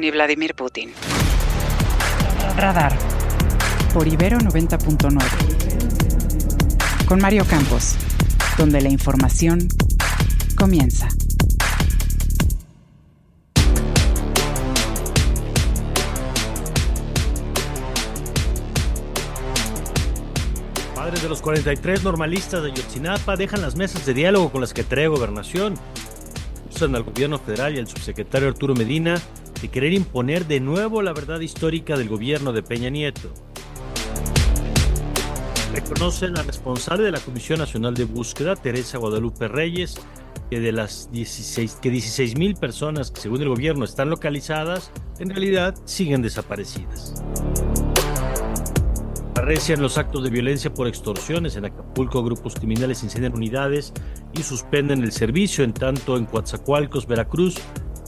ni Vladimir Putin. Radar. Por Ibero 90.9. Con Mario Campos, donde la información comienza. Padres de los 43 normalistas de Yotzinapa dejan las mesas de diálogo con las que trae gobernación. Usan al gobierno federal y al subsecretario Arturo Medina de querer imponer de nuevo la verdad histórica del gobierno de Peña Nieto. Reconocen al responsable de la Comisión Nacional de Búsqueda, Teresa Guadalupe Reyes, que de las 16 que 16 mil personas que según el gobierno están localizadas, en realidad siguen desaparecidas. Arrecian los actos de violencia por extorsiones en Acapulco, grupos criminales incendian unidades y suspenden el servicio, en tanto en Coatzacoalcos, Veracruz,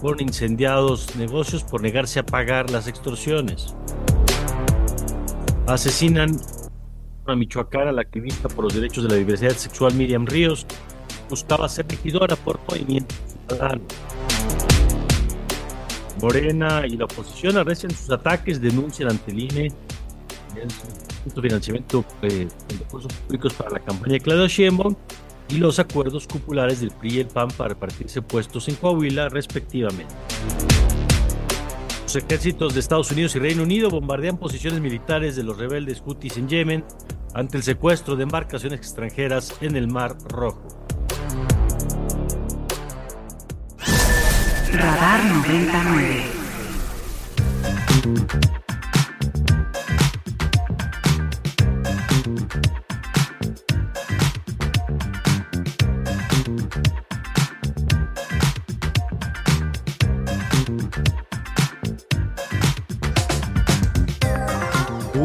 fueron incendiados negocios por negarse a pagar las extorsiones. Asesinan a Michoacán a la activista por los derechos de la diversidad sexual Miriam Ríos, buscaba ser regidora por Movimiento Ciudadano. Morena y la oposición arrecian sus ataques, denuncian ante el INE el financiamiento eh, de recursos públicos para la campaña de Claudia Sheinbaum y los acuerdos cupulares del PRI y el PAN para repartirse puestos en Coahuila, respectivamente. Los ejércitos de Estados Unidos y Reino Unido bombardean posiciones militares de los rebeldes Houthis en Yemen ante el secuestro de embarcaciones extranjeras en el Mar Rojo. Radar 99.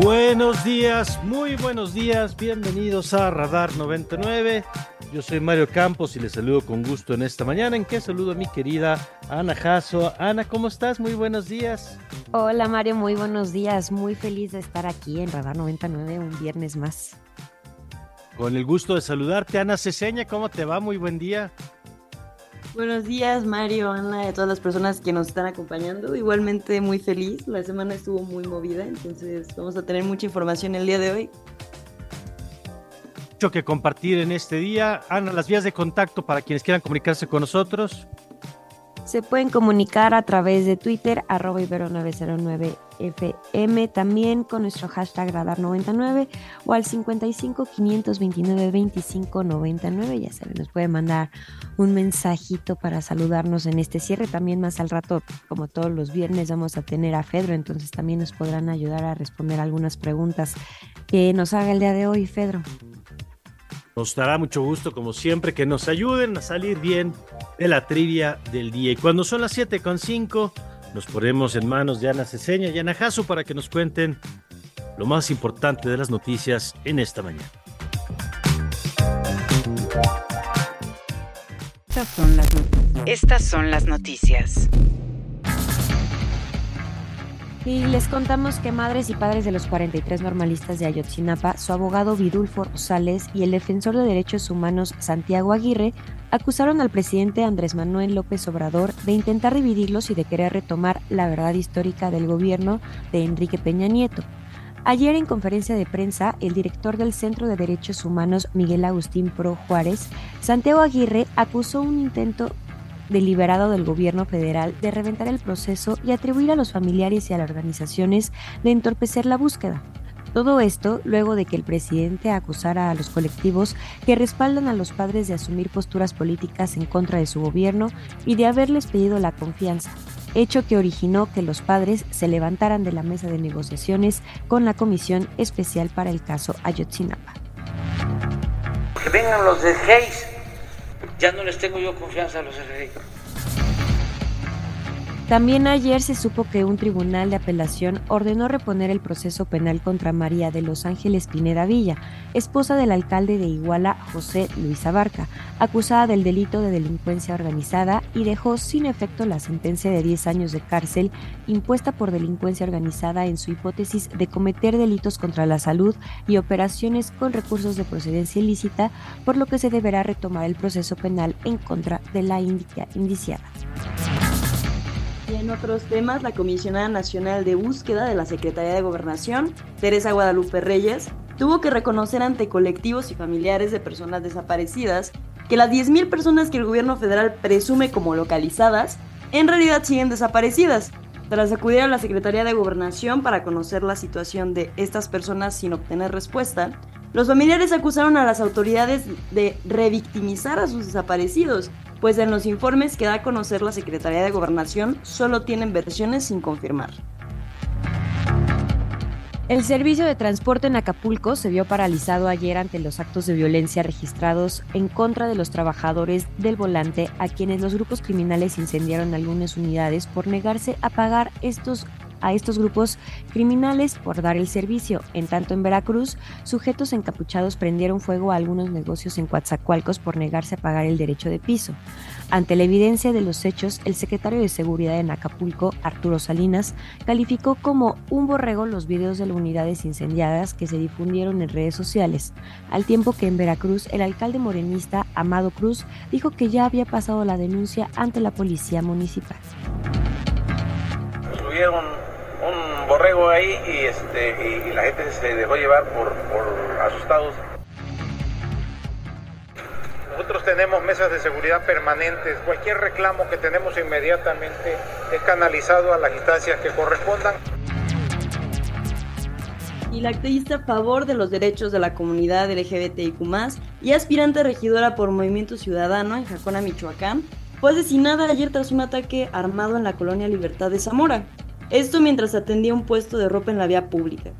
Buenos días, muy buenos días, bienvenidos a Radar 99. Yo soy Mario Campos y les saludo con gusto en esta mañana, en que saludo a mi querida Ana Jasso. Ana, ¿cómo estás? Muy buenos días. Hola Mario, muy buenos días. Muy feliz de estar aquí en Radar 99 un viernes más. Con el gusto de saludarte, Ana Ceseña, ¿cómo te va? Muy buen día. Buenos días, Mario, Ana, y a todas las personas que nos están acompañando. Igualmente muy feliz, la semana estuvo muy movida, entonces vamos a tener mucha información el día de hoy. Mucho que compartir en este día. Ana, las vías de contacto para quienes quieran comunicarse con nosotros. Se pueden comunicar a través de Twitter, arroba ibero909fm, también con nuestro hashtag radar99 o al 55 529 25 99. Ya saben, nos pueden mandar un mensajito para saludarnos en este cierre. También más al rato, como todos los viernes, vamos a tener a Fedro, entonces también nos podrán ayudar a responder algunas preguntas que nos haga el día de hoy, Fedro. Nos dará mucho gusto, como siempre, que nos ayuden a salir bien de la trivia del día. Y cuando son las 7.5, nos ponemos en manos de Ana Ceseña y Ana Jasso para que nos cuenten lo más importante de las noticias en esta mañana. Estas son las, Estas son las noticias. Y les contamos que madres y padres de los 43 normalistas de Ayotzinapa, su abogado Vidulfo Rosales y el defensor de derechos humanos Santiago Aguirre acusaron al presidente Andrés Manuel López Obrador de intentar dividirlos y de querer retomar la verdad histórica del gobierno de Enrique Peña Nieto. Ayer en conferencia de prensa, el director del Centro de Derechos Humanos, Miguel Agustín Pro Juárez, Santiago Aguirre acusó un intento deliberado del gobierno federal de reventar el proceso y atribuir a los familiares y a las organizaciones de entorpecer la búsqueda. Todo esto luego de que el presidente acusara a los colectivos que respaldan a los padres de asumir posturas políticas en contra de su gobierno y de haberles pedido la confianza, hecho que originó que los padres se levantaran de la mesa de negociaciones con la Comisión Especial para el caso Ayotzinapa. Que vengan los de Hayes ya no les tengo yo confianza a los RD. También ayer se supo que un tribunal de apelación ordenó reponer el proceso penal contra María de Los Ángeles Pineda Villa, esposa del alcalde de Iguala, José Luis Abarca, acusada del delito de delincuencia organizada y dejó sin efecto la sentencia de 10 años de cárcel impuesta por delincuencia organizada en su hipótesis de cometer delitos contra la salud y operaciones con recursos de procedencia ilícita, por lo que se deberá retomar el proceso penal en contra de la indiciada. Y en otros temas, la comisionada nacional de búsqueda de la Secretaría de Gobernación, Teresa Guadalupe Reyes, tuvo que reconocer ante colectivos y familiares de personas desaparecidas que las 10.000 personas que el gobierno federal presume como localizadas en realidad siguen desaparecidas. Tras acudir a la Secretaría de Gobernación para conocer la situación de estas personas sin obtener respuesta, los familiares acusaron a las autoridades de revictimizar a sus desaparecidos pues en los informes que da a conocer la Secretaría de Gobernación solo tienen versiones sin confirmar. El servicio de transporte en Acapulco se vio paralizado ayer ante los actos de violencia registrados en contra de los trabajadores del volante a quienes los grupos criminales incendiaron algunas unidades por negarse a pagar estos a estos grupos criminales por dar el servicio. En tanto, en Veracruz, sujetos encapuchados prendieron fuego a algunos negocios en Coatzacoalcos por negarse a pagar el derecho de piso. Ante la evidencia de los hechos, el secretario de Seguridad en Acapulco, Arturo Salinas, calificó como un borrego los videos de las unidades incendiadas que se difundieron en redes sociales, al tiempo que en Veracruz el alcalde morenista Amado Cruz dijo que ya había pasado la denuncia ante la policía municipal un borrego ahí y, este, y, la gente se dejó llevar por, por asustados. Nosotros tenemos mesas de seguridad permanentes. Cualquier reclamo que tenemos inmediatamente es canalizado a las instancias que correspondan. Y la activista a favor de los derechos de la comunidad LGBTIQ y aspirante regidora por Movimiento Ciudadano en Jacona, Michoacán, fue asesinada ayer tras un ataque armado en la colonia Libertad de Zamora. Esto mientras atendía un puesto de ropa en la vía pública.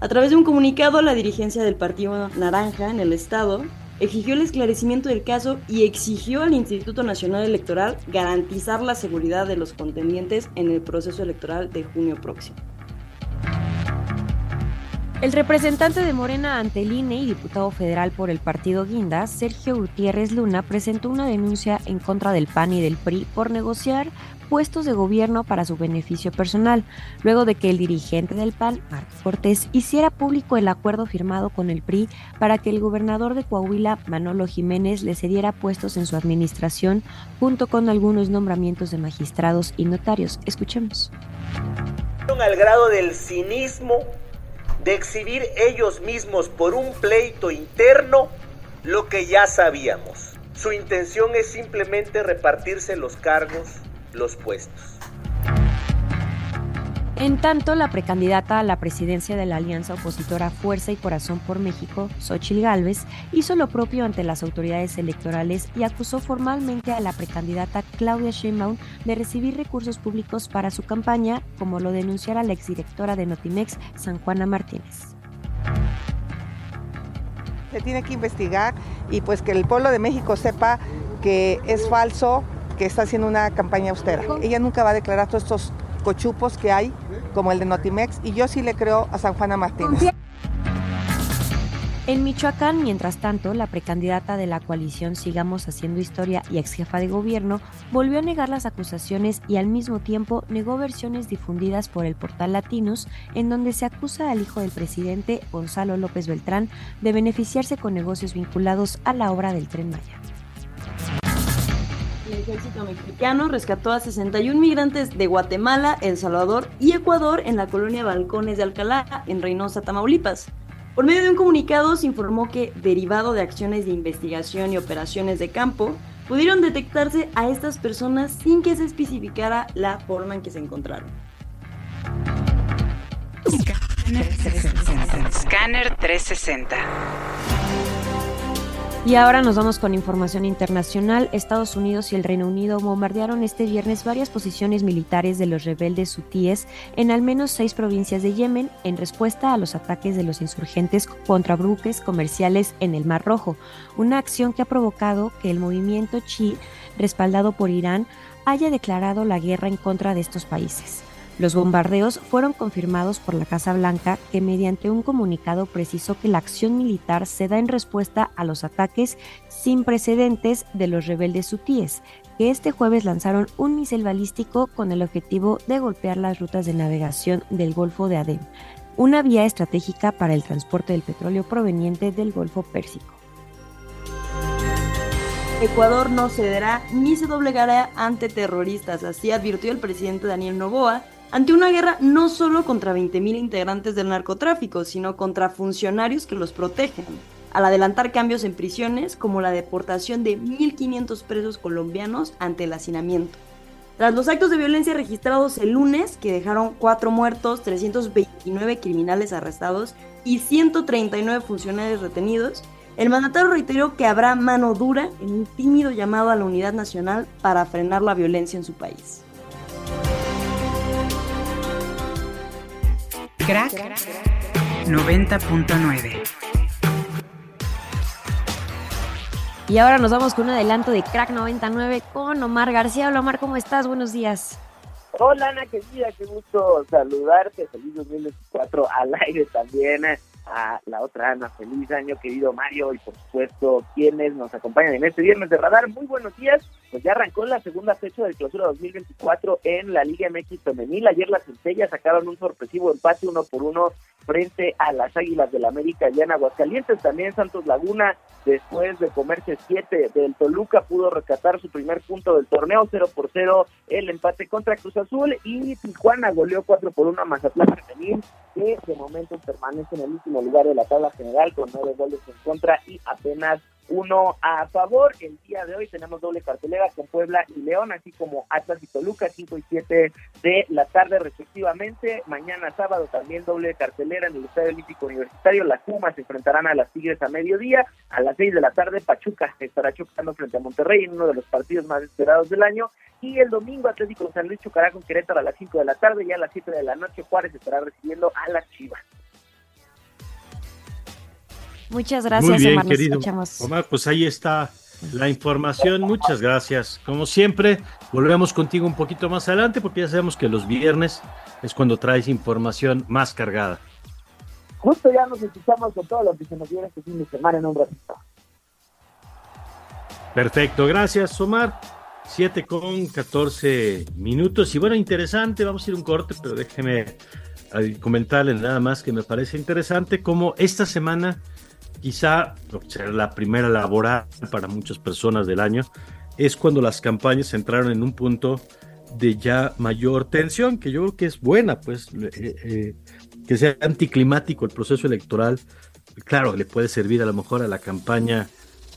A través de un comunicado, la dirigencia del Partido Naranja en el Estado exigió el esclarecimiento del caso y exigió al Instituto Nacional Electoral garantizar la seguridad de los contendientes en el proceso electoral de junio próximo. El representante de Morena ante INE y diputado federal por el partido Guinda, Sergio Gutiérrez Luna, presentó una denuncia en contra del PAN y del PRI por negociar puestos de gobierno para su beneficio personal, luego de que el dirigente del PAN, Marco Cortés, hiciera público el acuerdo firmado con el PRI para que el gobernador de Coahuila, Manolo Jiménez, le cediera puestos en su administración, junto con algunos nombramientos de magistrados y notarios. Escuchemos. Al grado del cinismo de exhibir ellos mismos por un pleito interno lo que ya sabíamos. Su intención es simplemente repartirse los cargos, los puestos. En tanto, la precandidata a la presidencia de la alianza opositora Fuerza y Corazón por México, Xochil Gálvez, hizo lo propio ante las autoridades electorales y acusó formalmente a la precandidata Claudia Sheinbaum de recibir recursos públicos para su campaña, como lo denunciara la exdirectora de Notimex, San Juana Martínez. Se tiene que investigar y pues que el pueblo de México sepa que es falso, que está haciendo una campaña austera. Ella nunca va a declarar todos estos cochupos que hay, como el de Notimex, y yo sí le creo a San Juana Martínez. En Michoacán, mientras tanto, la precandidata de la coalición Sigamos Haciendo Historia y ex jefa de gobierno volvió a negar las acusaciones y al mismo tiempo negó versiones difundidas por el portal Latinos en donde se acusa al hijo del presidente, Gonzalo López Beltrán, de beneficiarse con negocios vinculados a la obra del tren Maya el ejército mexicano rescató a 61 migrantes de Guatemala, El Salvador y Ecuador en la colonia Balcones de Alcalá, en Reynosa, Tamaulipas. Por medio de un comunicado se informó que, derivado de acciones de investigación y operaciones de campo, pudieron detectarse a estas personas sin que se especificara la forma en que se encontraron. Scanner 360. Y ahora nos vamos con información internacional. Estados Unidos y el Reino Unido bombardearon este viernes varias posiciones militares de los rebeldes hutíes en al menos seis provincias de Yemen en respuesta a los ataques de los insurgentes contra buques comerciales en el Mar Rojo, una acción que ha provocado que el movimiento chi, respaldado por Irán, haya declarado la guerra en contra de estos países. Los bombardeos fueron confirmados por la Casa Blanca, que mediante un comunicado precisó que la acción militar se da en respuesta a los ataques sin precedentes de los rebeldes hutíes, que este jueves lanzaron un misil balístico con el objetivo de golpear las rutas de navegación del Golfo de Adén, una vía estratégica para el transporte del petróleo proveniente del Golfo Pérsico. Ecuador no cederá ni se doblegará ante terroristas, así advirtió el presidente Daniel Novoa ante una guerra no solo contra 20.000 integrantes del narcotráfico, sino contra funcionarios que los protegen, al adelantar cambios en prisiones como la deportación de 1.500 presos colombianos ante el hacinamiento. Tras los actos de violencia registrados el lunes, que dejaron 4 muertos, 329 criminales arrestados y 139 funcionarios retenidos, el mandatario reiteró que habrá mano dura en un tímido llamado a la unidad nacional para frenar la violencia en su país. Crack 90.9 Y ahora nos vamos con un adelanto de Crack 99 con Omar García. Hola Omar, ¿cómo estás? Buenos días. Hola Ana, querida, qué gusto saludarte. Feliz 2024 al aire también a la otra Ana. Feliz año, querido Mario, y por supuesto, quienes nos acompañan en este viernes de radar. Muy buenos días. Pues ya arrancó la segunda fecha del clausura 2024 en la Liga MX Femenil. Ayer las centellas sacaron un sorpresivo empate uno por uno frente a las Águilas del la América allá en Aguascalientes. También Santos Laguna, después de comerse siete del Toluca, pudo rescatar su primer punto del torneo, 0 por 0 el empate contra Cruz Azul y Tijuana goleó 4 por 1 a Mazatlán Femenil, que de momento permanece en el último lugar de la tabla general con nueve goles en contra y apenas uno a favor. El día de hoy tenemos doble cartelera con Puebla y León, así como Atlas y Toluca, 5 y 7 de la tarde respectivamente. Mañana sábado también doble cartelera en el Estadio Olímpico Universitario. Las Pumas se enfrentarán a las Tigres a mediodía. A las 6 de la tarde Pachuca estará chocando frente a Monterrey en uno de los partidos más esperados del año. Y el domingo Atlético San Luis chocará con Querétaro a las 5 de la tarde y a las 7 de la noche Juárez estará recibiendo a las Chivas. Muchas gracias, Muy bien, Omar. querido. escuchamos. Omar, pues ahí está la información. Muchas gracias. Como siempre, volvemos contigo un poquito más adelante porque ya sabemos que los viernes es cuando traes información más cargada. Justo ya nos escuchamos con todo lo que se nos viene este fin de semana en un ratito. Perfecto, gracias Omar. 7 con 14 minutos. Y bueno, interesante, vamos a ir un corte, pero déjeme eh, comentarle nada más que me parece interesante como esta semana, quizá la primera laboral para muchas personas del año, es cuando las campañas entraron en un punto de ya mayor tensión, que yo creo que es buena, pues, eh, eh, que sea anticlimático el proceso electoral. Claro, le puede servir a lo mejor a la campaña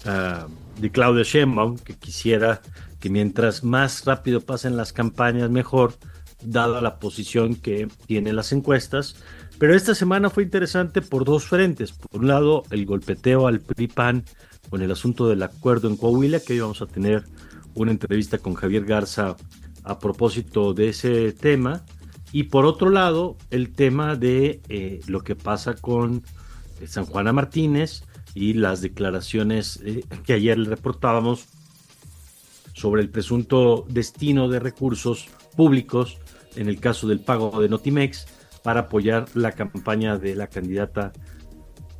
ah, de Claudia Sheinbaum, que quisiera que mientras más rápido pasen las campañas, mejor, dada la posición que tienen las encuestas. Pero esta semana fue interesante por dos frentes. Por un lado, el golpeteo al PRI-PAN con el asunto del acuerdo en Coahuila, que hoy vamos a tener una entrevista con Javier Garza a propósito de ese tema. Y por otro lado, el tema de eh, lo que pasa con eh, San Juana Martínez y las declaraciones eh, que ayer le reportábamos sobre el presunto destino de recursos públicos en el caso del pago de Notimex para apoyar la campaña de la candidata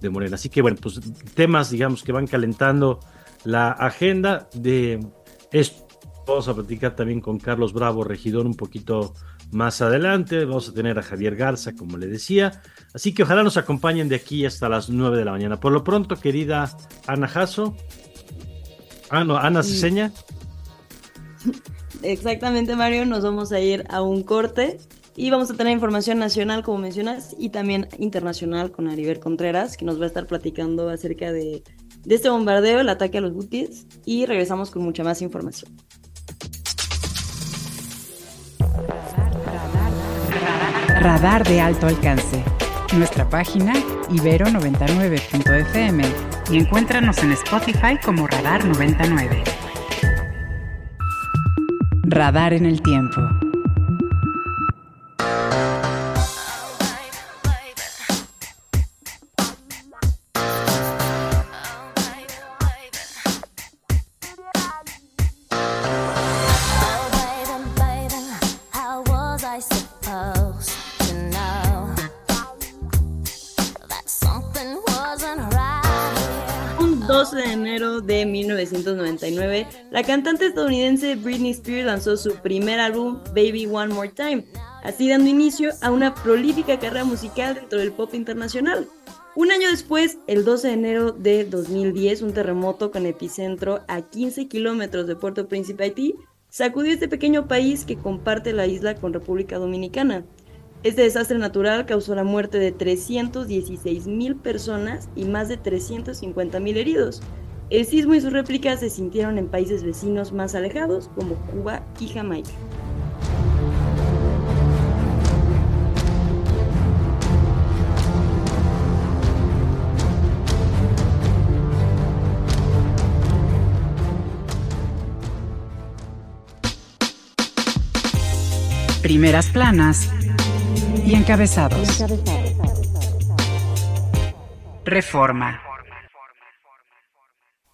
de Morena. Así que bueno, pues temas digamos que van calentando la agenda de esto. Vamos a platicar también con Carlos Bravo, regidor, un poquito más adelante. Vamos a tener a Javier Garza, como le decía. Así que ojalá nos acompañen de aquí hasta las 9 de la mañana. Por lo pronto, querida Ana Jasso. Ah, no, Ana Ceseña. Exactamente, Mario, nos vamos a ir a un corte y vamos a tener información nacional, como mencionas, y también internacional con Ariver Contreras, que nos va a estar platicando acerca de, este bombardeo, el ataque a los butis, y regresamos con mucha más información. Radar de alto alcance. Nuestra página ibero99.fm y encuéntranos en Spotify como Radar 99. Radar en el tiempo. 1999, la cantante estadounidense Britney Spears lanzó su primer álbum Baby One More Time, así dando inicio a una prolífica carrera musical dentro del pop internacional. Un año después, el 12 de enero de 2010, un terremoto con epicentro a 15 kilómetros de Puerto Príncipe, Haití, sacudió este pequeño país que comparte la isla con República Dominicana. Este desastre natural causó la muerte de 316 mil personas y más de 350 mil heridos. El sismo y sus réplicas se sintieron en países vecinos más alejados como Cuba y Jamaica. Primeras planas y encabezados. Reforma.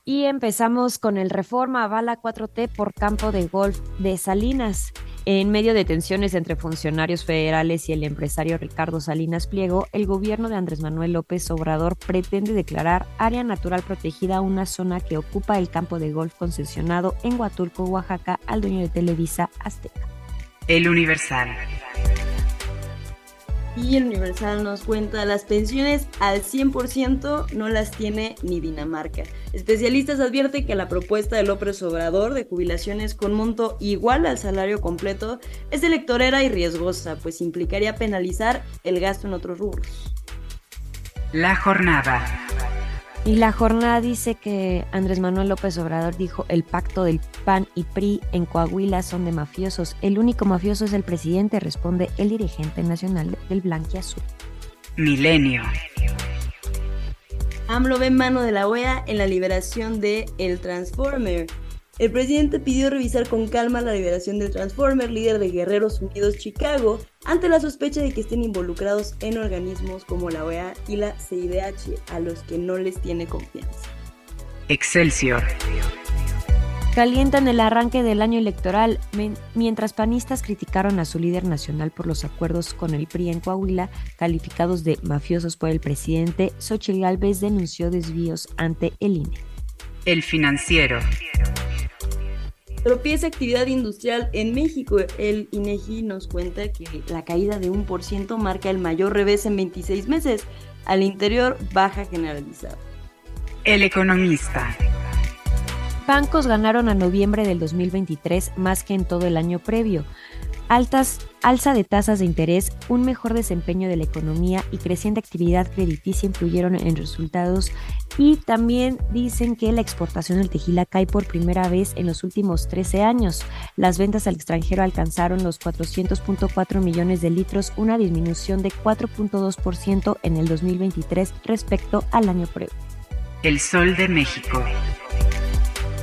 Y empezamos con el Reforma Bala 4T por campo de golf de Salinas. En medio de tensiones entre funcionarios federales y el empresario Ricardo Salinas Pliego, el gobierno de Andrés Manuel López Obrador pretende declarar área natural protegida una zona que ocupa el campo de golf concesionado en Huatulco, Oaxaca, al dueño de Televisa Azteca. El Universal. Y el Universal nos cuenta las pensiones al 100% no las tiene ni Dinamarca. Especialistas advierten que la propuesta de López Obrador de jubilaciones con monto igual al salario completo es electorera y riesgosa, pues implicaría penalizar el gasto en otros rubros. La jornada. Y la jornada dice que Andrés Manuel López Obrador dijo el pacto del PAN y PRI en Coahuila son de mafiosos. El único mafioso es el presidente, responde el dirigente nacional del Blanquiazul. Milenio. AMLO ve mano de la OEA en la liberación de El Transformer. El presidente pidió revisar con calma la liberación del Transformer, líder de Guerreros Unidos Chicago, ante la sospecha de que estén involucrados en organismos como la OEA y la CIDH, a los que no les tiene confianza. Excelsior. Calientan el arranque del año electoral, mientras panistas criticaron a su líder nacional por los acuerdos con el PRI en Coahuila, calificados de mafiosos por el presidente, Xochitl Gálvez denunció desvíos ante el INE. El financiero. Tropieza actividad industrial en México. El INEGI nos cuenta que la caída de un por ciento marca el mayor revés en 26 meses. Al interior, baja generalizada. El economista. Bancos ganaron a noviembre del 2023 más que en todo el año previo altas, alza de tasas de interés, un mejor desempeño de la economía y creciente actividad crediticia influyeron en resultados y también dicen que la exportación del tequila cae por primera vez en los últimos 13 años. Las ventas al extranjero alcanzaron los 400.4 millones de litros, una disminución de 4.2% en el 2023 respecto al año previo. El Sol de México.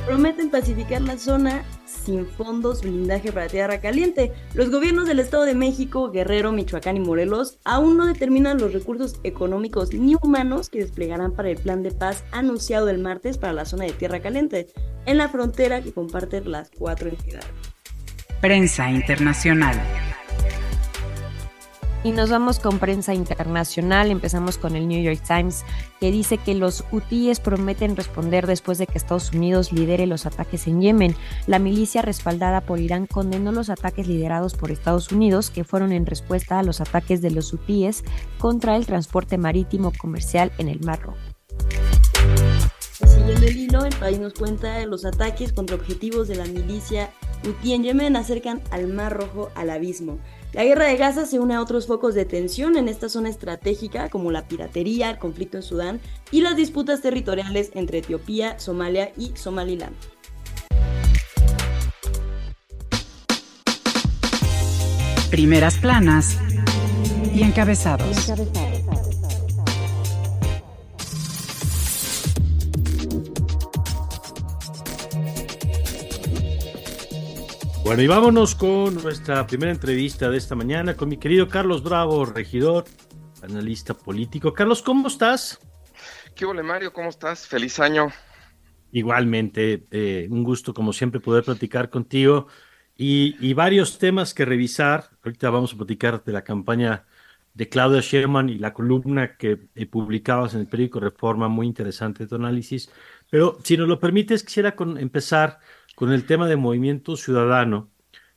Prometen pacificar la zona sin fondos blindaje para tierra caliente. Los gobiernos del Estado de México, Guerrero, Michoacán y Morelos aún no determinan los recursos económicos ni humanos que desplegarán para el plan de paz anunciado el martes para la zona de tierra caliente, en la frontera que comparten las cuatro entidades. Prensa Internacional. Y nos vamos con prensa internacional. Empezamos con el New York Times, que dice que los hutíes prometen responder después de que Estados Unidos lidere los ataques en Yemen. La milicia respaldada por Irán condenó los ataques liderados por Estados Unidos, que fueron en respuesta a los ataques de los hutíes contra el transporte marítimo comercial en el Mar Rojo. Siguiendo el hilo, el país nos cuenta los ataques contra objetivos de la milicia hutí en Yemen acercan al Mar Rojo al abismo. La guerra de Gaza se une a otros focos de tensión en esta zona estratégica como la piratería, el conflicto en Sudán y las disputas territoriales entre Etiopía, Somalia y Somaliland. Primeras planas y encabezados. Bueno, y vámonos con nuestra primera entrevista de esta mañana con mi querido Carlos Bravo, regidor, analista político. Carlos, ¿cómo estás? ¿Qué hola Mario? ¿Cómo estás? Feliz año. Igualmente, eh, un gusto como siempre poder platicar contigo. y, varios temas que revisar. Ahorita vamos a platicar de la campaña de Claudia Sherman y la columna que eh, publicabas en el periódico Reforma, muy interesante tu análisis. Pero si nos lo permites, quisiera empezar con el tema de movimiento ciudadano.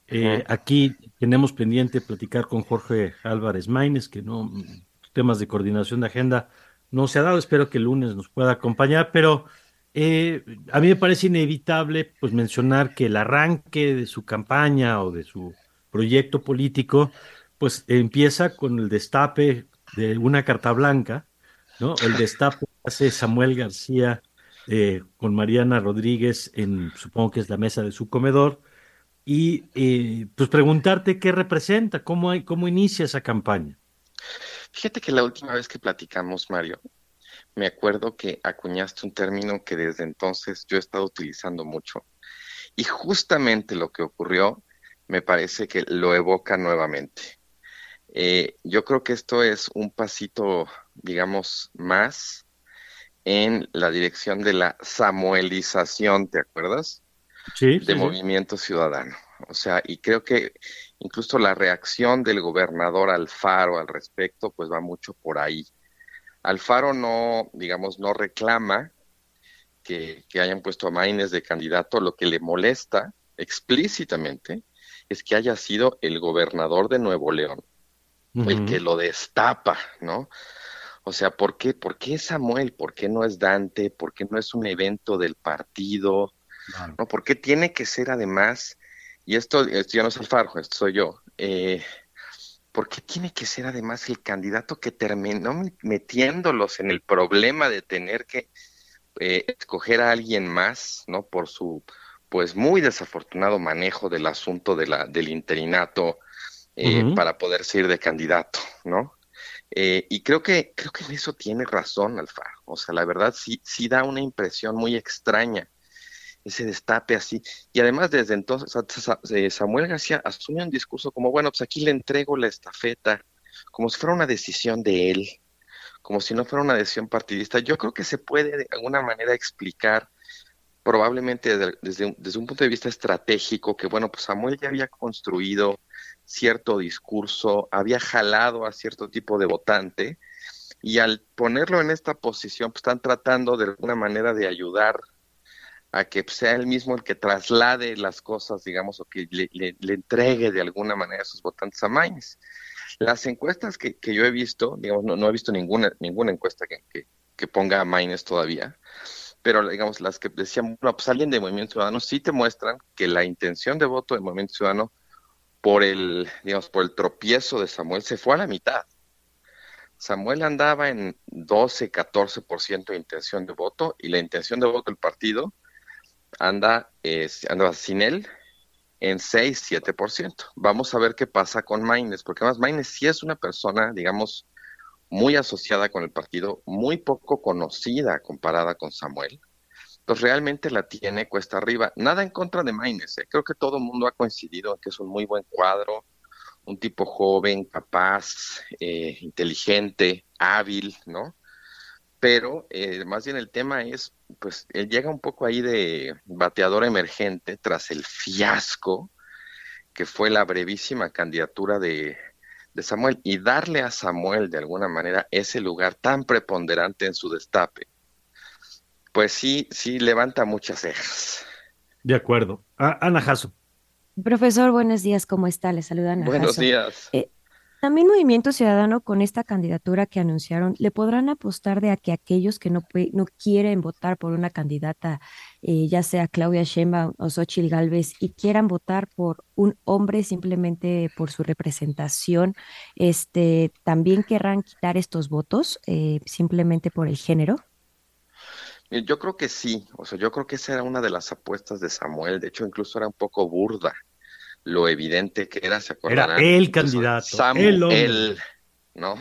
Eh, aquí tenemos pendiente platicar con Jorge Álvarez Maínez, que no, temas de coordinación de agenda no se ha dado. Espero que el lunes nos pueda acompañar, pero eh, a mí me parece inevitable pues mencionar que el arranque de su campaña o de su proyecto político pues empieza con el destape de una carta blanca, ¿no? El destape hace Samuel García eh, con Mariana Rodríguez en, supongo que es la mesa de su comedor, y eh, pues preguntarte qué representa, cómo, hay, cómo inicia esa campaña. Fíjate que la última vez que platicamos, Mario, me acuerdo que acuñaste un término que desde entonces yo he estado utilizando mucho. Y justamente lo que ocurrió me parece que lo evoca nuevamente. Eh, yo creo que esto es un pasito, digamos, más en la dirección de la samuelización, ¿te acuerdas? Sí. De Movimiento Ciudadano. O sea, y creo que incluso la reacción del gobernador Alfaro al respecto, pues va mucho por ahí. Alfaro no, digamos, no reclama que, hayan puesto a Maines de candidato, lo que le molesta explícitamente es que haya sido el gobernador de Nuevo León el que lo destapa, ¿no? O sea, ¿por qué, ¿por qué Samuel? ¿Por qué no es Dante? ¿Por qué no es un evento del partido? ¿No? ¿Por qué tiene que ser además, y esto, esto ya no es Alfaro, esto soy yo, eh, ¿por qué tiene que ser además el candidato que terminó metiéndolos en el problema de tener que eh, escoger a alguien más, ¿no? Por su, pues, muy desafortunado manejo del asunto de la, del interinato, eh, para poder ser de candidato, ¿no? Eh, y creo que, creo que en eso tiene razón Alfaro. O sea, la verdad sí, sí da una impresión muy extraña ese destape así. Y además desde entonces eh, Samuel García asume un discurso como, bueno, pues aquí le entrego la estafeta, como si fuera una decisión de él, como si no fuera una decisión partidista. Yo creo que se puede de alguna manera explicar probablemente desde, desde un punto de vista estratégico que, bueno, pues Samuel ya había construido cierto discurso, había jalado a cierto tipo de votante y al ponerlo en esta posición, pues están tratando de alguna manera de ayudar a que sea él mismo el que traslade las cosas, digamos, o que le, entregue de alguna manera a sus votantes a Mainz. Las encuestas que, yo he visto, digamos, no, he visto ninguna, ninguna encuesta que, que, ponga a Mainz todavía, pero digamos, las que decían, bueno, pues alguien de Movimiento Ciudadano sí te muestran que la intención de voto de Movimiento Ciudadano por el, digamos, por el tropiezo de Samuel se fue a la mitad. Samuel andaba en 12, 14% de intención de voto y la intención de voto del partido anda, andaba sin él en 6, 7%. Vamos a ver qué pasa con Maines, porque además Maines sí es una persona, digamos, muy asociada con el partido, muy poco conocida comparada con Samuel pues realmente la tiene cuesta arriba. Nada en contra de Maines, ¿eh? creo que todo el mundo ha coincidido en que es un muy buen cuadro, un tipo joven, capaz, eh, inteligente, hábil, ¿no? Pero eh, más bien el tema es, pues él llega un poco ahí de bateador emergente tras el fiasco que fue la brevísima candidatura de, de Samuel y darle a Samuel de alguna manera ese lugar tan preponderante en su destape pues sí, sí levanta muchas cejas. De acuerdo. Ana Jasso. Profesor, buenos días, ¿cómo está? Le saluda Ana Buenos días. Eh, también Movimiento Ciudadano, con esta candidatura que anunciaron, ¿le podrán apostar de a que aquellos que no, no quieren votar por una candidata, eh, ya sea Claudia Sheinbaum o Xochitl Galvez, y quieran votar por un hombre simplemente por su representación, este, también querrán quitar estos votos eh, simplemente por el género? Yo creo que sí, o sea, yo creo que esa era una de las apuestas de Samuel, de hecho incluso era un poco burda lo evidente que era, ¿se acordarán? Era el candidato, Samuel, ¿no?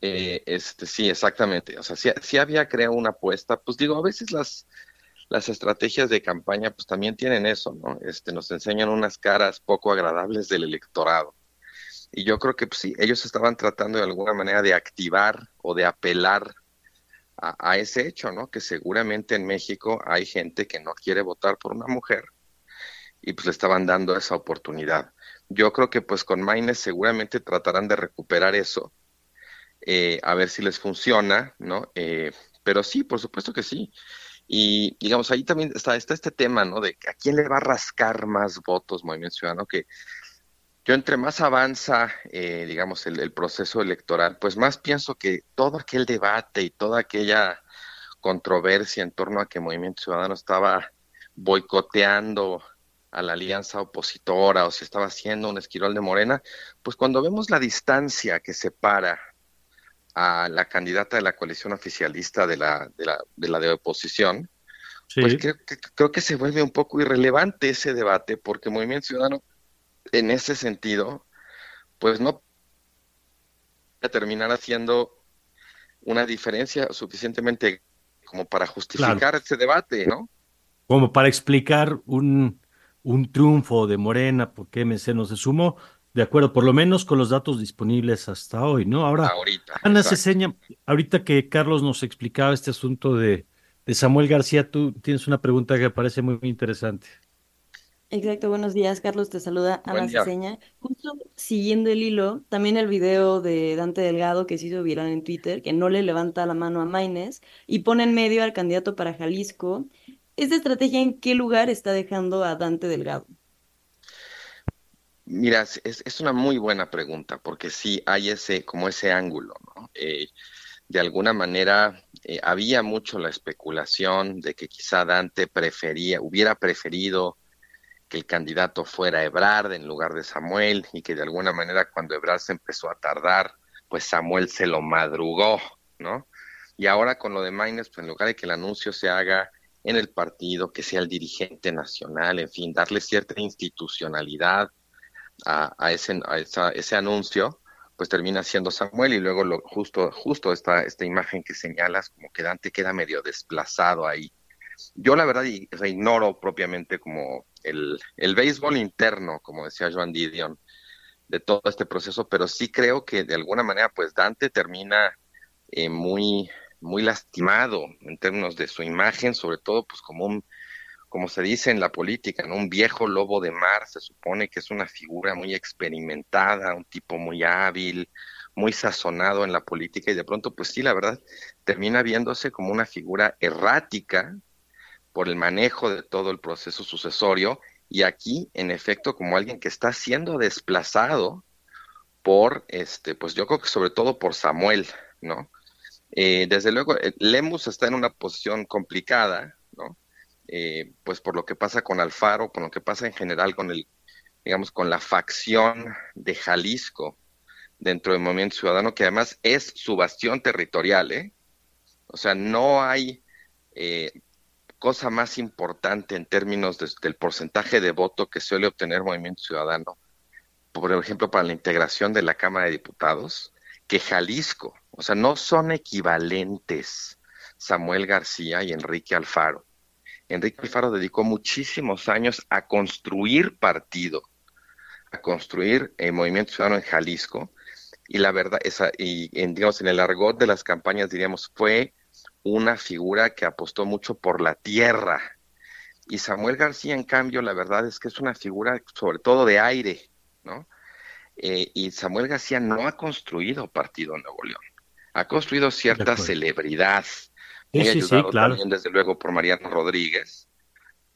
Eh, este, sí, exactamente, o sea, sí, había creado una apuesta, pues digo, a veces las, las estrategias de campaña pues también tienen eso, ¿no? Este, nos enseñan unas caras poco agradables del electorado. Y yo creo que pues, sí, ellos estaban tratando de alguna manera de activar o de apelar a, ese hecho, ¿no? Que seguramente en México hay gente que no quiere votar por una mujer y pues le estaban dando esa oportunidad. Yo creo que pues con Maines seguramente tratarán de recuperar eso, eh, a ver si les funciona, ¿no? Eh, pero sí, por supuesto que sí. Y digamos, ahí también está, está este tema, ¿no? De a quién le va a rascar más votos Movimiento Ciudadano, que yo entre más avanza, eh, digamos, el, el, proceso electoral, pues más pienso que todo aquel debate y toda aquella controversia en torno a que Movimiento Ciudadano estaba boicoteando a la alianza opositora o si estaba haciendo un esquirol de Morena, pues cuando vemos la distancia que separa a la candidata de la coalición oficialista de la de la de, la de oposición, pues creo que, creo que se vuelve un poco irrelevante ese debate porque Movimiento Ciudadano en ese sentido, pues no terminar haciendo una diferencia suficientemente como para justificar claro. ese debate, ¿no? Como para explicar un, un triunfo de Morena porque MC no se sumó, de acuerdo, por lo menos con los datos disponibles hasta hoy, ¿no? Ahora, ahorita, Ana Ceseña, ahorita que Carlos nos explicaba este asunto de, de Samuel García, tú tienes una pregunta que me parece muy, muy interesante. Exacto, buenos días, Carlos, te saluda Ana Ceseña. Justo siguiendo el hilo, también el video de Dante Delgado que se hizo viral en Twitter, que no le levanta la mano a Maines y pone en medio al candidato para Jalisco. ¿Esta estrategia en qué lugar está dejando a Dante Delgado? Mira, es, es una muy buena pregunta, porque sí hay ese, como ese ángulo, ¿no? Eh, de alguna manera eh, había mucho la especulación de que quizá Dante prefería, hubiera preferido que el candidato fuera Ebrard en lugar de Samuel y que de alguna manera cuando Ebrard se empezó a tardar, pues Samuel se lo madrugó, ¿no? Y ahora con lo de Maines, pues en lugar de que el anuncio se haga en el partido, que sea el dirigente nacional, en fin, darle cierta institucionalidad a, ese, anuncio, pues termina siendo Samuel y luego lo, justo, justo esta, esta imagen que señalas, como que Dante queda medio desplazado ahí. Yo la verdad ignoro propiamente como el, el béisbol interno, como decía Joan Didion, de todo este proceso, pero sí creo que de alguna manera pues Dante termina eh, muy, muy lastimado en términos de su imagen, sobre todo pues como un, como se dice en la política, ¿no? un viejo lobo de mar, se supone que es una figura muy experimentada, un tipo muy hábil, muy sazonado en la política y de pronto pues sí, la verdad, termina viéndose como una figura errática, por el manejo de todo el proceso sucesorio y aquí, en efecto, como alguien que está siendo desplazado por, este, pues yo creo que sobre todo por Samuel, ¿no? Eh, desde luego, eh, Lemus está en una posición complicada, ¿no? Eh, pues por lo que pasa con Alfaro, por lo que pasa en general con el, digamos, con la facción de Jalisco dentro del Movimiento Ciudadano, que además es su bastión territorial, ¿eh? O sea, no hay eh, cosa más importante en términos de, del porcentaje de voto que suele obtener Movimiento Ciudadano, por ejemplo, para la integración de la Cámara de Diputados, que Jalisco. O sea, no son equivalentes Samuel García y Enrique Alfaro. Enrique Alfaro dedicó muchísimos años a construir partido, a construir el Movimiento Ciudadano en Jalisco, y la verdad, y digamos, en el argot de las campañas, diríamos, fue una figura que apostó mucho por la tierra. Y Samuel García, en cambio, la verdad es que es una figura sobre todo de aire, ¿no? Eh, y Samuel García no ha construido partido en Nuevo León. Ha construido cierta celebridad, muy sí, ayudado sí, claro. también, desde luego, por Mariano Rodríguez.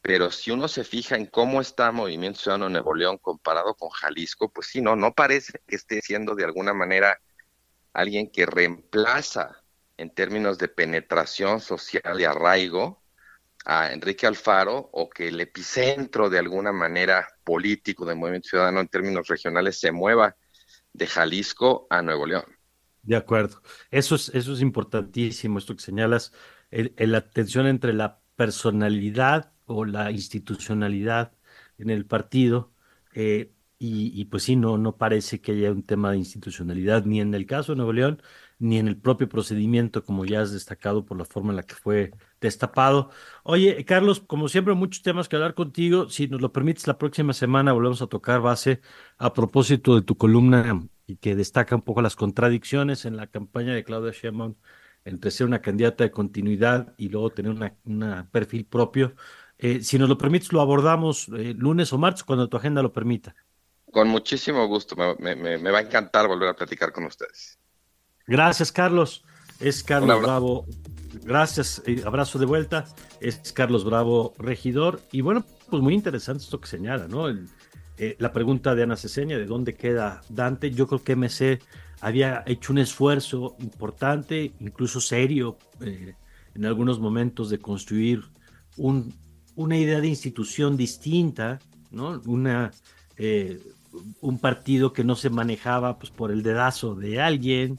Pero si uno se fija en cómo está Movimiento Ciudadano en Nuevo León comparado con Jalisco, pues sí, no, no parece que esté siendo de alguna manera alguien que reemplaza en términos de penetración social y arraigo a Enrique Alfaro o que el epicentro de alguna manera político del movimiento ciudadano en términos regionales se mueva de Jalisco a Nuevo León. De acuerdo. Eso es, eso es importantísimo, esto que señalas, la tensión entre la personalidad o la institucionalidad en el partido eh, y, y, pues sí, no, no parece que haya un tema de institucionalidad ni en el caso de Nuevo León ni en el propio procedimiento, como ya has destacado por la forma en la que fue destapado. Oye, Carlos, como siempre, muchos temas que hablar contigo. Si nos lo permites, la próxima semana volvemos a tocar base a propósito de tu columna y que destaca un poco las contradicciones en la campaña de Claudia Sheinbaum entre ser una candidata de continuidad y luego tener una perfil propio. Eh, si nos lo permites, lo abordamos eh, lunes o martes cuando tu agenda lo permita. Con muchísimo gusto, me, me, va a encantar volver a platicar con ustedes. Gracias, Carlos. Es Carlos Bravo. Gracias, abrazo de vuelta. Es Carlos Bravo, regidor. Y bueno, pues muy interesante esto que señala, ¿no? Eh, la pregunta de Ana Ceseña, ¿de dónde queda Dante? Yo creo que MC había hecho un esfuerzo importante, incluso serio, eh, en algunos momentos de construir un, una idea de institución distinta, ¿no? Una, eh, un partido que no se manejaba pues, por el dedazo de alguien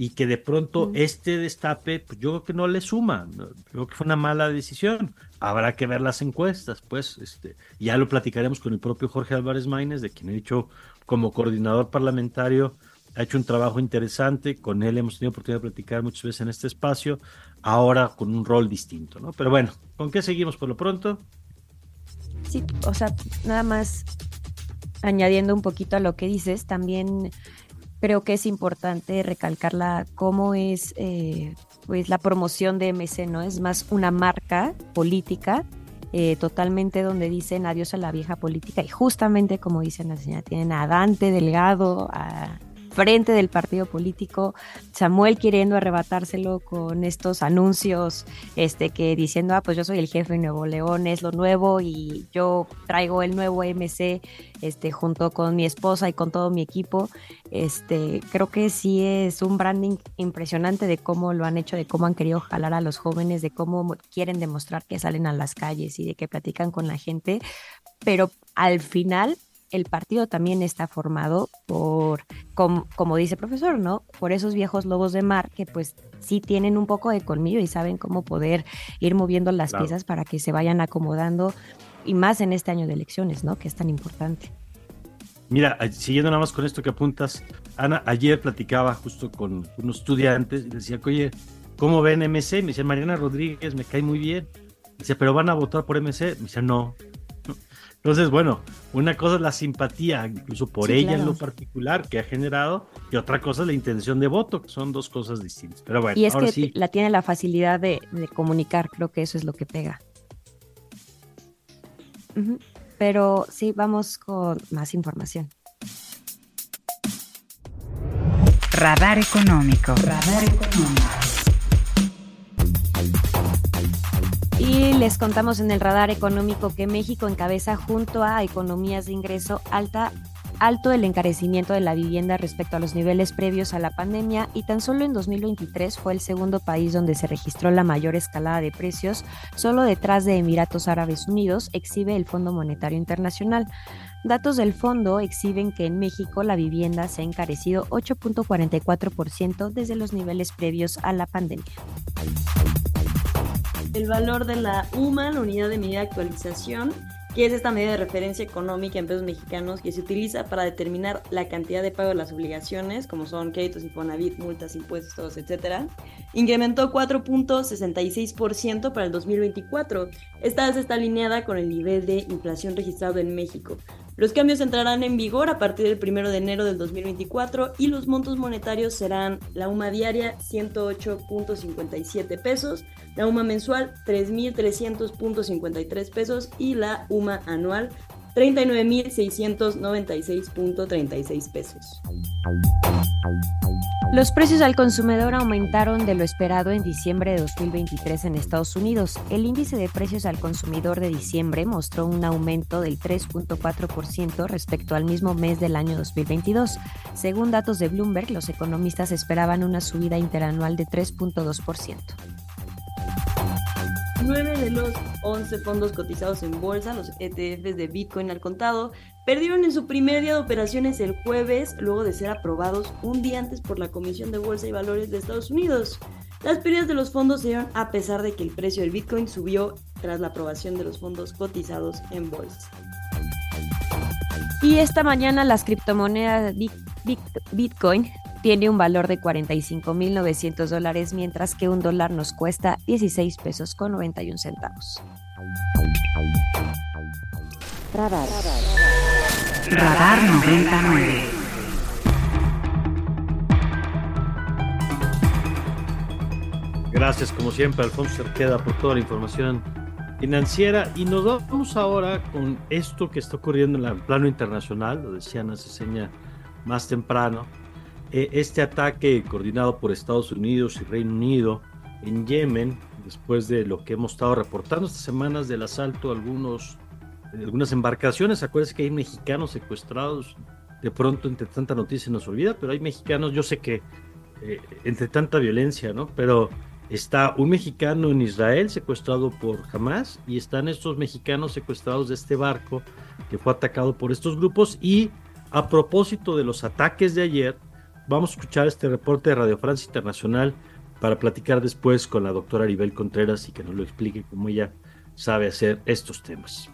y que de pronto este destape, pues, yo creo que no le suma, creo que fue una mala decisión. Habrá que ver las encuestas, pues, este, ya lo platicaremos con el propio Jorge Álvarez Maínez, de quien he dicho como coordinador parlamentario ha hecho un trabajo interesante, con él hemos tenido oportunidad de platicar muchas veces en este espacio, ahora con un rol distinto, ¿no? Pero bueno, ¿con qué seguimos por lo pronto? Sí, o sea, nada más añadiendo un poquito a lo que dices, también creo que es importante recalcarla cómo es eh, pues la promoción de MC, ¿no? Es más una marca política eh, totalmente donde dicen adiós a la vieja política y justamente como dicen la señora, tienen a Dante Delgado, a frente del partido político, Samuel queriendo arrebatárselo con estos anuncios, este que diciendo, ah, pues yo soy el jefe de Nuevo León, es lo nuevo y yo traigo el nuevo MC, este, junto con mi esposa y con todo mi equipo. Este, creo que sí es un branding impresionante de cómo lo han hecho, de cómo han querido jalar a los jóvenes, de cómo quieren demostrar que salen a las calles y de que platican con la gente, pero al final el partido también está formado por, como, dice el profesor, ¿no? Por esos viejos lobos de mar que pues sí tienen un poco de colmillo y saben cómo poder ir moviendo las piezas para que se vayan acomodando y más en este año de elecciones, ¿no? Que es tan importante. Mira, siguiendo nada más con esto que apuntas, Ana, ayer platicaba justo con unos estudiantes y decía, oye, ¿cómo ven MC? Me dice, Mariana Rodríguez, me cae muy bien. Dice, pero van a votar por MC. Me dice, no, entonces, bueno, una cosa es la simpatía, incluso por ella en lo particular que ha generado, y otra cosa es la intención de voto, que son dos cosas distintas. Pero bueno, y es que la tiene la facilidad de, comunicar, creo que eso es lo que pega. Pero sí, vamos con más información. Radar económico. Radar económico. Y les contamos en el radar económico que México encabeza junto a economías de ingreso alta alto el encarecimiento de la vivienda respecto a los niveles previos a la pandemia y tan solo en 2023 fue el segundo país donde se registró la mayor escalada de precios, solo detrás de Emiratos Árabes Unidos, exhibe el Fondo Monetario Internacional. Datos del fondo exhiben que en México la vivienda se ha encarecido 8.44% desde los niveles previos a la pandemia el valor de la UMA, la unidad de medida de actualización, que es esta medida de referencia económica en pesos mexicanos que se utiliza para determinar la cantidad de pago de las obligaciones, como son créditos, Infonavit, multas, impuestos, etc., incrementó 4.66% para el 2024. Esta vez está alineada con el nivel de inflación registrado en México. Los cambios entrarán en vigor a partir del 1 de enero del 2024 y los montos monetarios serán la UMA diaria 108.57 pesos, la UMA mensual 3.300.53 pesos y la UMA anual 39.696.36 pesos. Los precios al consumidor aumentaron de lo esperado en diciembre de 2023 en Estados Unidos. El índice de precios al consumidor de diciembre mostró un aumento del 3.4% respecto al mismo mes del año 2022. Según datos de Bloomberg, los economistas esperaban una subida interanual de 3.2%. 9 de los 11 fondos cotizados en bolsa, los ETFs de Bitcoin al contado, perdieron en su primer día de operaciones el jueves, luego de ser aprobados un día antes por la Comisión de Bolsa y Valores de Estados Unidos. Las pérdidas de los fondos se dieron a pesar de que el precio del Bitcoin subió tras la aprobación de los fondos cotizados en bolsa. Y esta mañana las criptomonedas Bitcoin tiene un valor de 45.900 dólares, mientras que un dólar nos cuesta 16 pesos con 91 centavos. Radar. Radar 99. Gracias, como siempre, Alfonso Cerqueda, por toda la información financiera. Y nos vamos ahora con esto que está ocurriendo en el plano internacional, lo decía Ana Ceseña más temprano, este ataque coordinado por Estados Unidos y Reino Unido en Yemen, después de lo que hemos estado reportando estas semanas del asalto a algunos, algunas embarcaciones. Acuérdense que hay mexicanos secuestrados. De pronto, entre tanta noticia nos olvida, pero hay mexicanos, yo sé que eh, entre tanta violencia, ¿no? Pero está un mexicano en Israel secuestrado por Hamas y están estos mexicanos secuestrados de este barco que fue atacado por estos grupos. Y a propósito de los ataques de ayer, vamos a escuchar este reporte de Radio Francia Internacional para platicar después con la doctora Aribel Contreras y que nos lo explique cómo ella sabe hacer estos temas.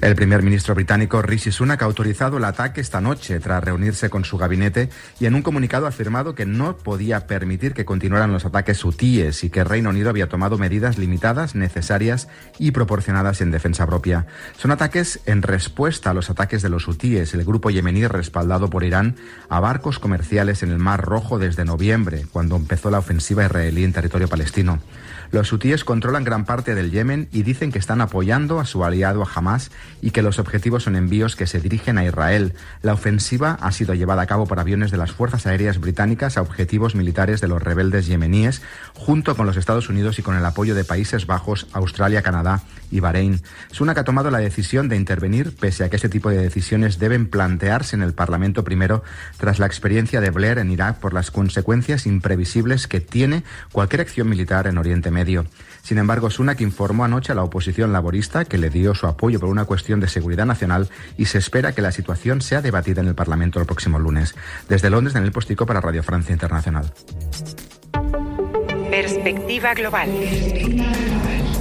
El primer ministro británico Rishi Sunak ha autorizado el ataque esta noche tras reunirse con su gabinete y en un comunicado ha afirmado que no podía permitir que continuaran los ataques hutíes y que Reino Unido había tomado medidas limitadas, necesarias y proporcionadas en defensa propia. Son ataques en respuesta a los ataques de los hutíes, el grupo yemení respaldado por Irán, a barcos comerciales en el Mar Rojo desde noviembre, cuando empezó la ofensiva israelí en territorio palestino. Los hutíes controlan gran parte del Yemen y dicen que están apoyando a su aliado a Hamas y que los objetivos son envíos que se dirigen a Israel. La ofensiva ha sido llevada a cabo por aviones de las Fuerzas Aéreas Británicas a objetivos militares de los rebeldes yemeníes, junto con los Estados Unidos y con el apoyo de Países Bajos, Australia, Canadá y Bahrein. Sunak ha tomado la decisión de intervenir, pese a que este tipo de decisiones deben plantearse en el Parlamento primero, tras la experiencia de Blair en Irak por las consecuencias imprevisibles que tiene cualquier acción militar en Oriente Medio. Sin embargo, Sunak informó anoche a la oposición laborista que le dio su apoyo por una cuestión de seguridad nacional y se espera que la situación sea debatida en el Parlamento el próximo lunes. Desde Londres, en el Postico para Radio Francia Internacional. Perspectiva Global.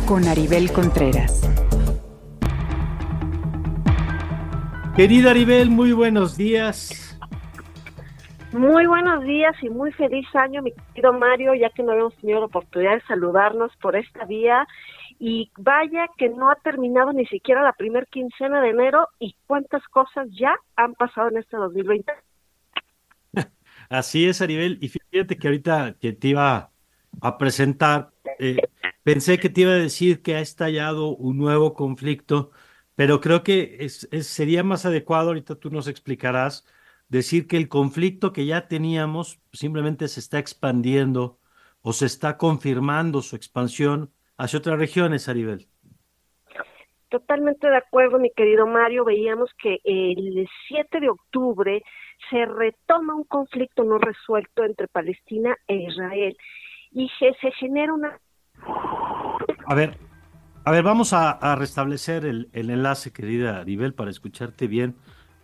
Con Aribel Contreras. Querida Aribel, muy buenos días. Muy buenos días y muy feliz año, mi querido Mario, ya que no habíamos tenido la oportunidad de saludarnos por esta vía. Y vaya que no ha terminado ni siquiera la primer quincena de enero y cuántas cosas ya han pasado en este 2020. Así es, Aribel. Y fíjate que ahorita que te iba a presentar, eh, pensé que te iba a decir que ha estallado un nuevo conflicto, pero creo que es, sería más adecuado, ahorita tú nos explicarás, decir que el conflicto que ya teníamos simplemente se está expandiendo o se está confirmando su expansión hacia otras regiones, Aribel. Totalmente de acuerdo, mi querido Mario. Veíamos que el 7 de octubre se retoma un conflicto no resuelto entre Palestina e Israel y se, genera una... A ver, a ver, vamos a, restablecer el, enlace, querida Aribel, para escucharte bien.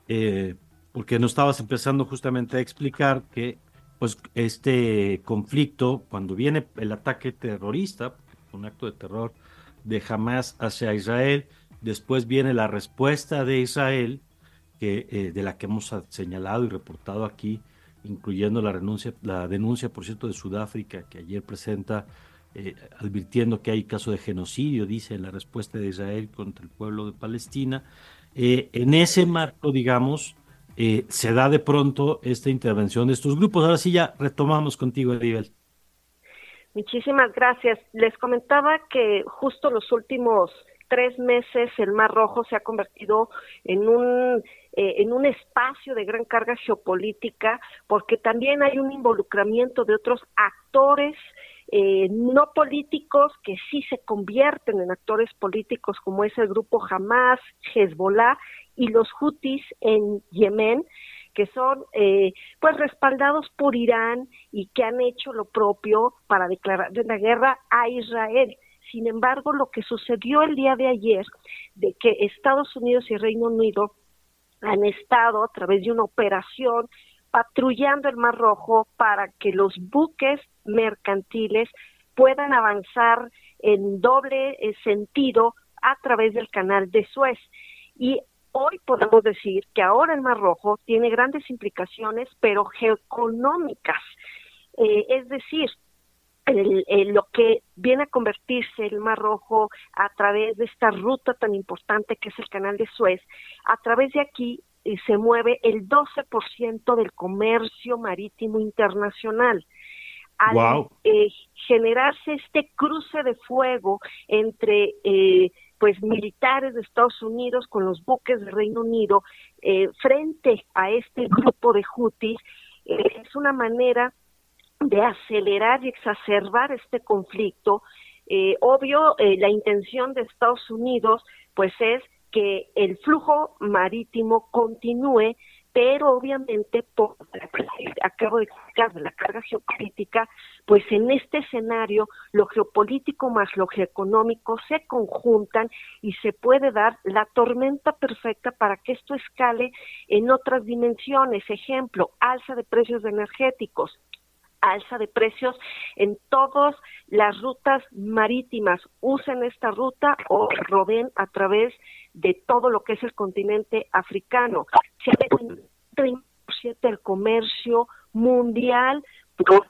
Eh, porque nos estabas empezando justamente a explicar que pues este conflicto, cuando viene el ataque terrorista, un acto de terror de Hamas hacia Israel, después viene la respuesta de Israel, que, eh, de la que hemos señalado y reportado aquí, incluyendo la, renuncia, la denuncia, por cierto, de Sudáfrica, que ayer presenta, eh, advirtiendo que hay caso de genocidio, dice en la respuesta de Israel contra el pueblo de Palestina. Eh, en ese marco, digamos, se da de pronto esta intervención de estos grupos. Ahora sí ya retomamos contigo, Edibel. Muchísimas gracias. Les comentaba que justo los últimos tres meses el Mar Rojo se ha convertido en un eh, en un espacio de gran carga geopolítica porque también hay un involucramiento de otros actores eh, no políticos que sí se convierten en actores políticos como es el grupo Hamas, Hezbollah y los Houthis en Yemen que son eh, pues respaldados por Irán y que han hecho lo propio para declarar la guerra a Israel. Sin embargo, lo que sucedió el día de ayer, de que Estados Unidos y Reino Unido han estado a través de una operación patrullando el Mar Rojo para que los buques mercantiles puedan avanzar en doble eh, sentido a través del canal de Suez. Y hoy podemos decir que ahora el Mar Rojo tiene grandes implicaciones, pero geoeconómicas. Eh, es decir, lo que viene a convertirse el Mar Rojo a través de esta ruta tan importante que es el canal de Suez, a través de aquí eh, se mueve el 12% del comercio marítimo internacional. al eh, generarse este cruce de fuego entre eh, pues militares de Estados Unidos con los buques del Reino Unido eh, frente a este grupo de Houthis es una manera de acelerar y exacerbar este conflicto. obvio, la intención de Estados Unidos pues es que el flujo marítimo continúe pero obviamente por acabo de explicar la carga geopolítica, pues en este escenario lo geopolítico más lo geoeconómico se conjuntan y se puede dar la tormenta perfecta para que esto escale en otras dimensiones. Ejemplo, alza de precios energéticos, alza de precios en todas las rutas marítimas. Usen esta ruta o rodeen a través de todo lo que es el continente africano. Se ha el comercio mundial por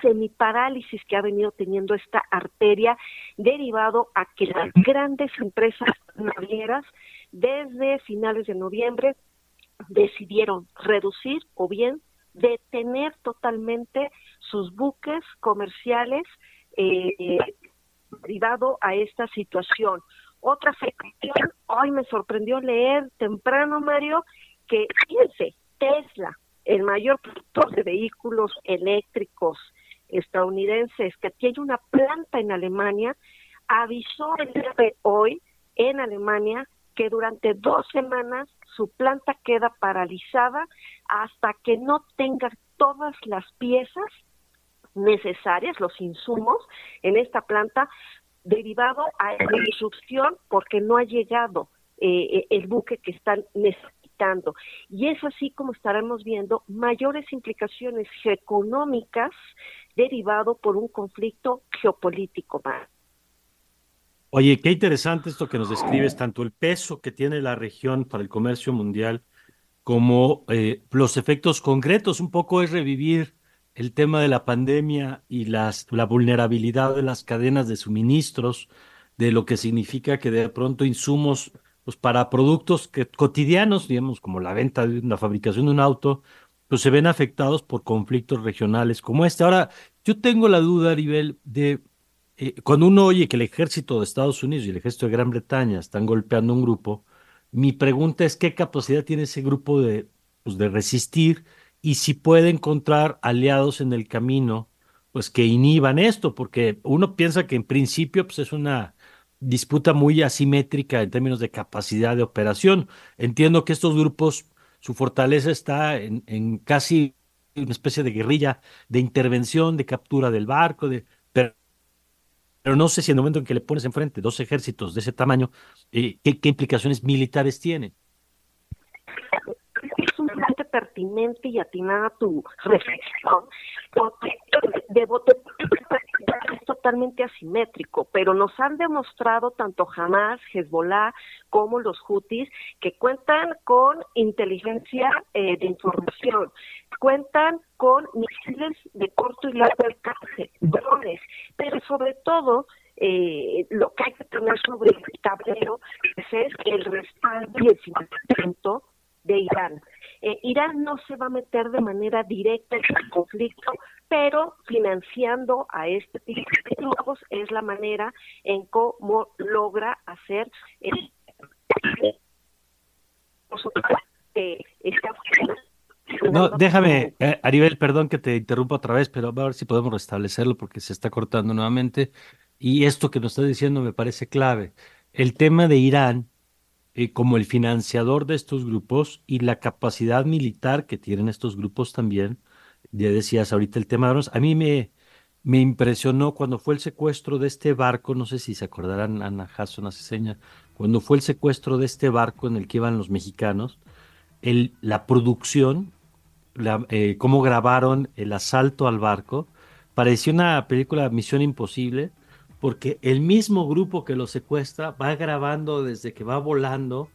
semiparálisis que ha venido teniendo esta arteria derivado a que las grandes empresas navieras desde finales de noviembre decidieron reducir o bien detener totalmente sus buques comerciales eh, derivado a esta situación. Otra afectación, hoy me sorprendió leer temprano, Mario, que fíjense, Tesla, el mayor productor de vehículos eléctricos estadounidenses, que tiene una planta en Alemania, avisó el día de hoy en Alemania que durante dos semanas su planta queda paralizada hasta que no tenga todas las piezas necesarias, los insumos en esta planta derivado a la disrupción porque no ha llegado eh, el buque que están necesitando. Y es así como estaremos viendo mayores implicaciones económicas derivado por un conflicto geopolítico más. Oye, qué interesante esto que nos describes, tanto el peso que tiene la región para el comercio mundial como eh, los efectos concretos. Un poco es revivir el tema de la pandemia y las, la vulnerabilidad de las cadenas de suministros, de lo que significa que de pronto insumos pues para productos que, cotidianos, digamos, como la venta de la fabricación de un auto, pues se ven afectados por conflictos regionales como este. Ahora, yo tengo la duda, Aribel, de eh, cuando uno oye que el ejército de Estados Unidos y el ejército de Gran Bretaña están golpeando un grupo, mi pregunta es qué capacidad tiene ese grupo de, pues, de resistir y si puede encontrar aliados en el camino, pues que inhiban esto, porque uno piensa que en principio pues, es una disputa muy asimétrica en términos de capacidad de operación. Entiendo que estos grupos, su fortaleza está en, en casi una especie de guerrilla de intervención, de captura del barco, de, pero no sé si en el momento en que le pones enfrente dos ejércitos de ese tamaño, eh, ¿qué, implicaciones militares tiene? Pertinente y atinada tu reflexión, porque de es totalmente asimétrico, pero nos han demostrado tanto Hamas, Hezbollah como los Houthis que cuentan con inteligencia eh, de información, cuentan con misiles de corto y largo alcance, drones, pero sobre todo eh, lo que hay que tener sobre el tablero pues, es el respaldo y el financiamiento de Irán. Eh, Irán no se va a meter de manera directa en el conflicto, pero financiando a este tipo de grupos es la manera en cómo logra hacer el, no, déjame, eh, Aribel, perdón que te interrumpa otra vez, pero a ver si podemos restablecerlo porque se está cortando nuevamente. Y esto que nos está diciendo me parece clave. El tema de Irán eh, como el financiador de estos grupos y la capacidad militar que tienen estos grupos también. Ya decías ahorita el tema de armas. A mí me, me impresionó cuando fue el secuestro de este barco, no sé si se acordarán, Ana Hasson hace seña, cuando fue el secuestro de este barco en el que iban los mexicanos, el, la producción eh, cómo grabaron el asalto al barco. Pareció una película Misión Imposible, porque el mismo grupo que lo secuestra va grabando desde que va volando,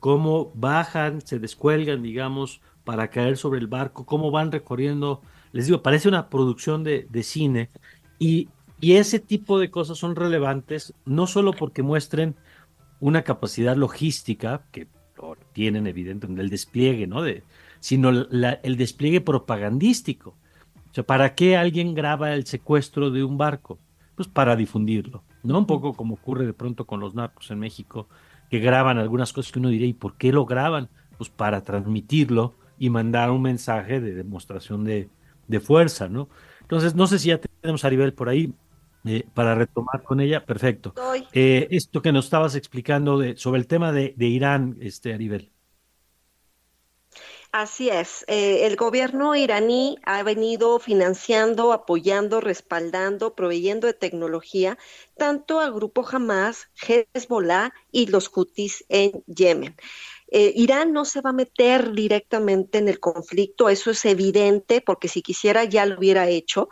cómo bajan, se descuelgan, digamos, para caer sobre el barco, cómo van recorriendo. Les digo, parece una producción de, cine. Y, y ese tipo de cosas son relevantes, no solo porque muestren una capacidad logística, que tienen evidentemente, el despliegue, ¿no? De, sino el despliegue propagandístico, O sea, ¿para qué alguien graba el secuestro de un barco? Pues para difundirlo, ¿no? Un poco como ocurre de pronto con los narcos en México, que graban algunas cosas que uno diría, ¿y por qué lo graban? Pues para transmitirlo y mandar un mensaje de demostración de, de fuerza, ¿no? Entonces, no sé si ya tenemos a Aribel por ahí eh, para retomar con ella. Perfecto. Eh, esto que nos estabas explicando de, sobre el tema de, de Irán, este, Aribel. Así es. Eh, el gobierno iraní ha venido financiando, apoyando, respaldando, proveyendo de tecnología tanto al grupo Hamas, Hezbollah y los Houthis en Yemen. Eh, Irán no se va a meter directamente en el conflicto, eso es evidente, porque si quisiera ya lo hubiera hecho.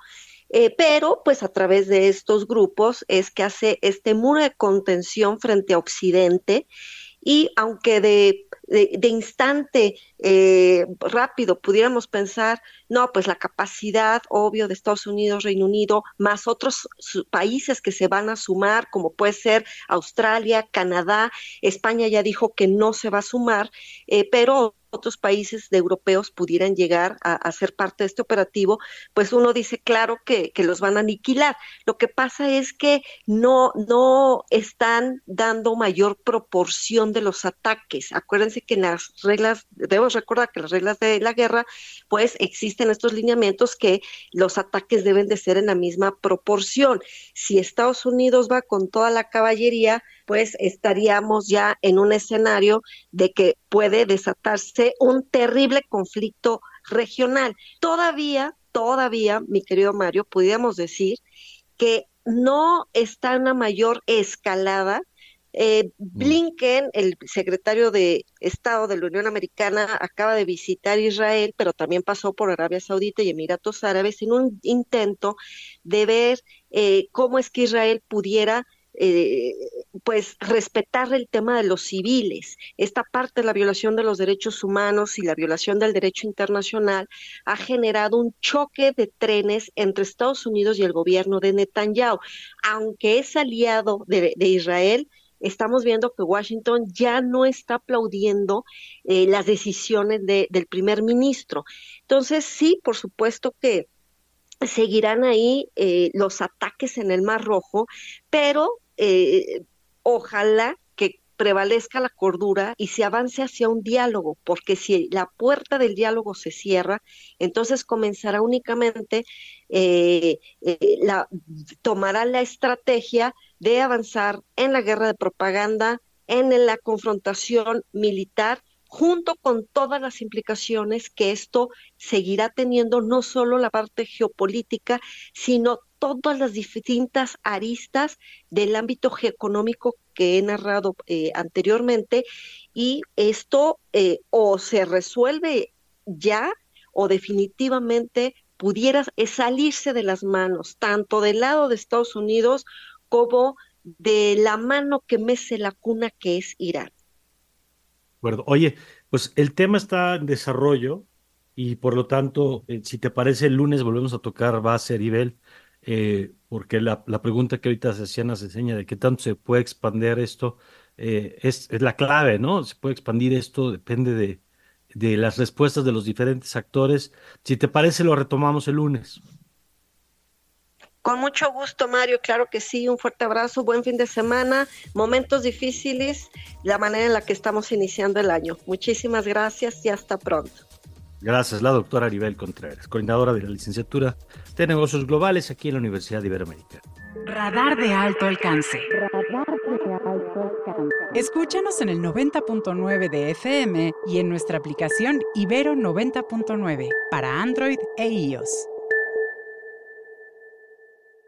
Eh, pero pues a través de estos grupos es que hace este muro de contención frente a Occidente y aunque de, de, instante eh, rápido pudiéramos pensar, no, pues la capacidad, obvio, de Estados Unidos, Reino Unido, más otros países que se van a sumar, como puede ser Australia, Canadá, España ya dijo que no se va a sumar, eh, pero otros países de europeos pudieran llegar a, ser parte de este operativo, pues uno dice, claro que, los van a aniquilar. Lo que pasa es que no, no están dando mayor proporción de los ataques. Acuérdense que en las reglas, debemos recordar que las reglas de la guerra, pues existen estos lineamientos que los ataques deben de ser en la misma proporción. Si Estados Unidos va con toda la caballería, pues estaríamos ya en un escenario de que puede desatarse un terrible conflicto regional. Todavía, todavía, mi querido Mario, pudiéramos decir que no está una mayor escalada. Eh, mm. Blinken, el secretario de Estado de la Unión Americana, acaba de visitar Israel, pero también pasó por Arabia Saudita y Emiratos Árabes en un intento de ver eh, cómo es que Israel pudiera eh, pues respetar el tema de los civiles. Esta parte de la violación de los derechos humanos y la violación del derecho internacional ha generado un choque de trenes entre Estados Unidos y el gobierno de Netanyahu. Aunque es aliado de, Israel, estamos viendo que Washington ya no está aplaudiendo eh, las decisiones del primer ministro. Entonces, sí, por supuesto que seguirán ahí eh, los ataques en el Mar Rojo, pero eh, ojalá que prevalezca la cordura y se avance hacia un diálogo, porque si la puerta del diálogo se cierra, entonces comenzará únicamente, eh, eh, la, tomará la estrategia de avanzar en la guerra de propaganda, en la confrontación militar, junto con todas las implicaciones que esto seguirá teniendo, no solo la parte geopolítica, sino todas las distintas aristas del ámbito económico que he narrado eh, anteriormente y esto eh, o se resuelve ya o definitivamente pudiera salirse de las manos, tanto del lado de Estados Unidos como de la mano que mece la cuna que es Irán. Oye, pues el tema está en desarrollo y por lo tanto, eh, si te parece, el lunes volvemos a tocar base a nivel eh, porque la, pregunta que ahorita se hacía se enseña de qué tanto se puede expandir esto, eh, es, la clave, ¿no? Se puede expandir esto, depende de, de las respuestas de los diferentes actores. Si te parece, lo retomamos el lunes. Con mucho gusto, Mario, claro que sí, un fuerte abrazo, buen fin de semana, momentos difíciles, la manera en la que estamos iniciando el año. Muchísimas gracias y hasta pronto. Gracias, la doctora Aribel Contreras, coordinadora de la licenciatura de negocios globales aquí en la Universidad Iberoamericana. Radar de alto alcance. Radar de alto alcance. Escúchanos en el 90.9 de FM y en nuestra aplicación Ibero 90.9 para Android e iOS.